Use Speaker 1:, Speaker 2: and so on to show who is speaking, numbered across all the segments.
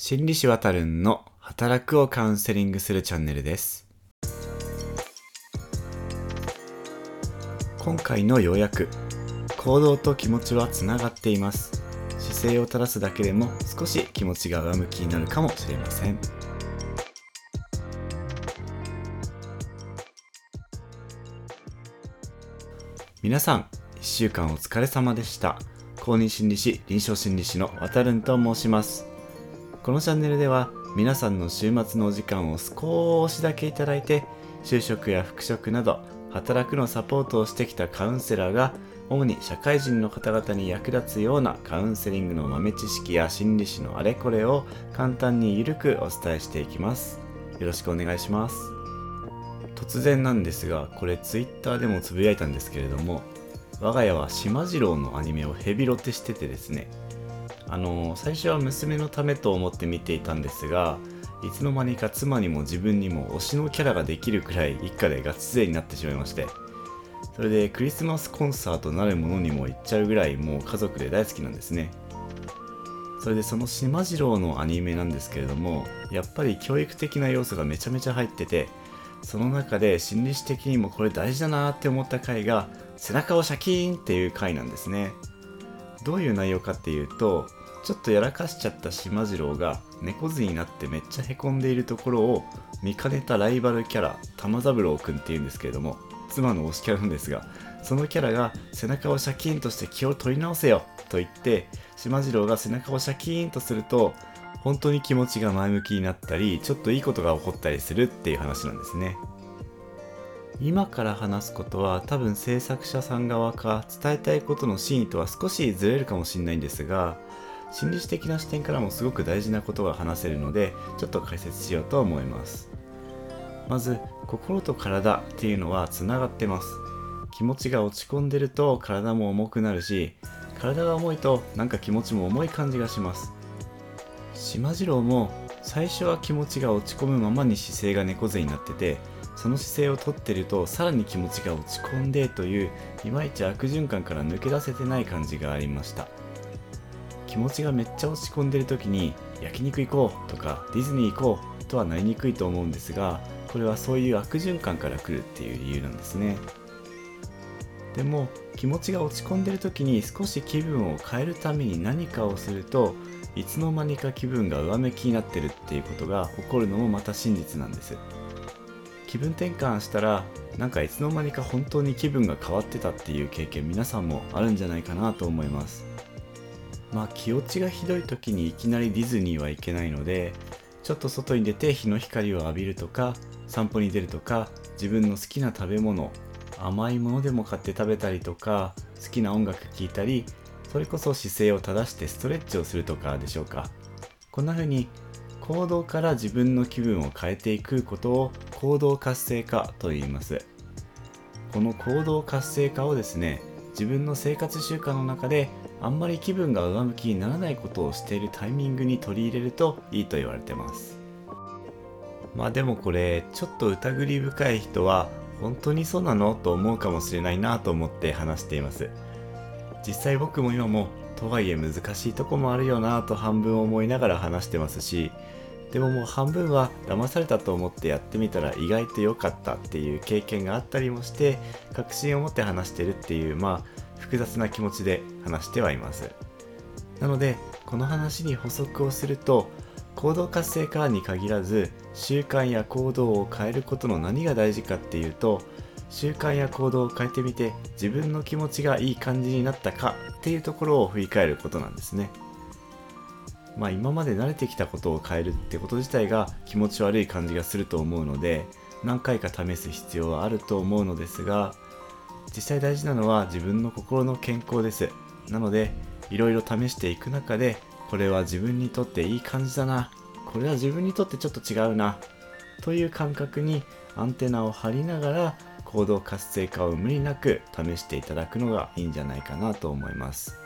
Speaker 1: 心理師わたるんの働くをカウンセリングするチャンネルです。今回の要約行動と気持ちはつながっています。姿勢を正すだけでも少し気持ちが上向きになるかもしれません。皆さん1週間お疲れ様でした。公認心理師臨床心理師のわたるんと申します。このチャンネルでは皆さんの週末のお時間を少しだけいただいて就職や復職など働くのサポートをしてきたカウンセラーが主に社会人の方々に役立つようなカウンセリングの豆知識や心理師のあれこれを簡単にゆるくお伝えしていきます。よろしくお願いします。突然なんですがこれ Twitter でもつぶやいたんですけれども我が家は島次郎のアニメをヘビロテしててですねあの最初は娘のためと思って見ていたんですがいつの間にか妻にも自分にも推しのキャラができるくらい一家でガチ勢になってしまいましてそれでクリスマスコンサートなるものにも行っちゃうぐらいもう家族で大好きなんですね。それでその島次郎のアニメなんですけれどもやっぱり教育的な要素がめちゃめちゃ入っててその中で心理師的にもこれ大事だなって思った回が背中をシャキーンっていう回なんですね。どういう内容かっていうとちょっとやらかしちゃった島次郎が猫背になってめっちゃへこんでいるところを見かねたライバルキャラ玉三郎くんっていうんですけれども妻の推しキャラなんですがそのキャラが背中をシャキーンとして気を取り直せよと言って島次郎が背中をシャキーンとすると本当に気持ちが前向きになったりちょっといいことが起こったりするっていう話なんですね。今から話すことは多分制作者さん側か伝えたいことの真意とは少しずれるかもしれないんですが心理師的な視点からもすごく大事なことが話せるのでちょっと解説しようと思います。まず心と体っていうのはつながってます。気持ちが落ち込んでると体も重くなるし体が重いとなんか気持ちも重い感じがします。島次郎も最初は気持ちが落ち込むままに姿勢が猫背になっててその姿勢をとってるとさらに気持ちが落ち込んでといういまいち悪循環から抜け出せてない感じがありました。気持ちがめっちゃ落ち込んでる時に焼肉行こうとかディズニー行こうとはなりにくいと思うんですがこれはそういう悪循環から来るっていう理由なんですね。でも気持ちが落ち込んでる時に少し気分を変えるために何かをするといつの間にか気分が上向きになってるっていうことが起こるのもまた真実なんです。気分転換したらなんかいつの間にか本当に気分が変わってたっていう経験皆さんもあるんじゃないかなと思います。まあ気落ちがひどい時にいきなりディズニーは行けないのでちょっと外に出て日の光を浴びるとか散歩に出るとか自分の好きな食べ物甘いものでも買って食べたりとか好きな音楽聴いたりそれこそ姿勢を正してストレッチをするとかでしょうか。こんな風に行動から自分の気分を変えていくことを行動活性化と言います。この行動活性化をですね自分の生活習慣の中であんまり気分が上向きにならないことをしているタイミングに取り入れるといいと言われてます。まあでもこれちょっと疑り深い人は本当にそうなのと思うかもしれないなと思って話しています。実際僕も今もとはいえ難しいとこもあるよなと半分思いながら話してますしでももう半分は騙されたと思ってやってみたら意外と良かったっていう経験があったりもして確信を持って話してるっていうまあ複雑な気持ちで話してはいます。なのでこの話に補足をすると行動活性化に限らず習慣や行動を変えることの何が大事かっていうと習慣や行動を変えてみて自分の気持ちがいい感じになったかっていうところを振り返ることなんですね。まあ今まで慣れてきたことを変えるってこと自体が気持ち悪い感じがすると思うので何回か試す必要はあると思うのですが実際大事なのは自分の心の健康です。なのでいろいろ試していく中でこれは自分にとっていい感じだな。これは自分にとってちょっと違うな。という感覚にアンテナを張りながら行動活性化を無理なく試していただくのがいいんじゃないかなと思います。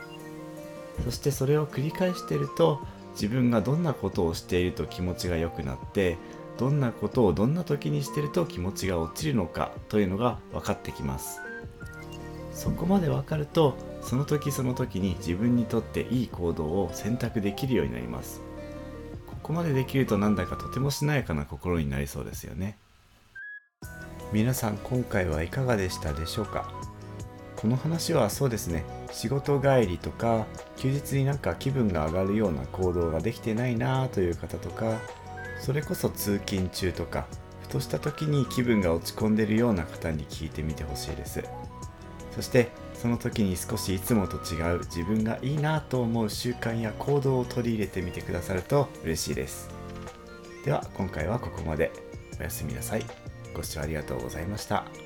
Speaker 1: そしてそれを繰り返していると自分がどんなことをしていると気持ちが良くなってどんなことをどんな時にしてると気持ちが落ちるのかというのが分かってきます。そこまで分かるとその時その時に自分にとっていい行動を選択できるようになります。こまでできるとなんだかとてもしなやかな心になりそうですよね。皆さん今回はいかがでしたでしょうか？この話はそうですね。仕事帰りとか休日になんか気分が上がるような行動ができてないなという方とかそれこそ通勤中とかふとした時に気分が落ち込んでるような方に聞いてみてほしいです。そしてその時に少しいつもと違う自分がいいなと思う習慣や行動を取り入れてみてくださると嬉しいです。では今回はここまで。おやすみなさい。ご視聴ありがとうございました。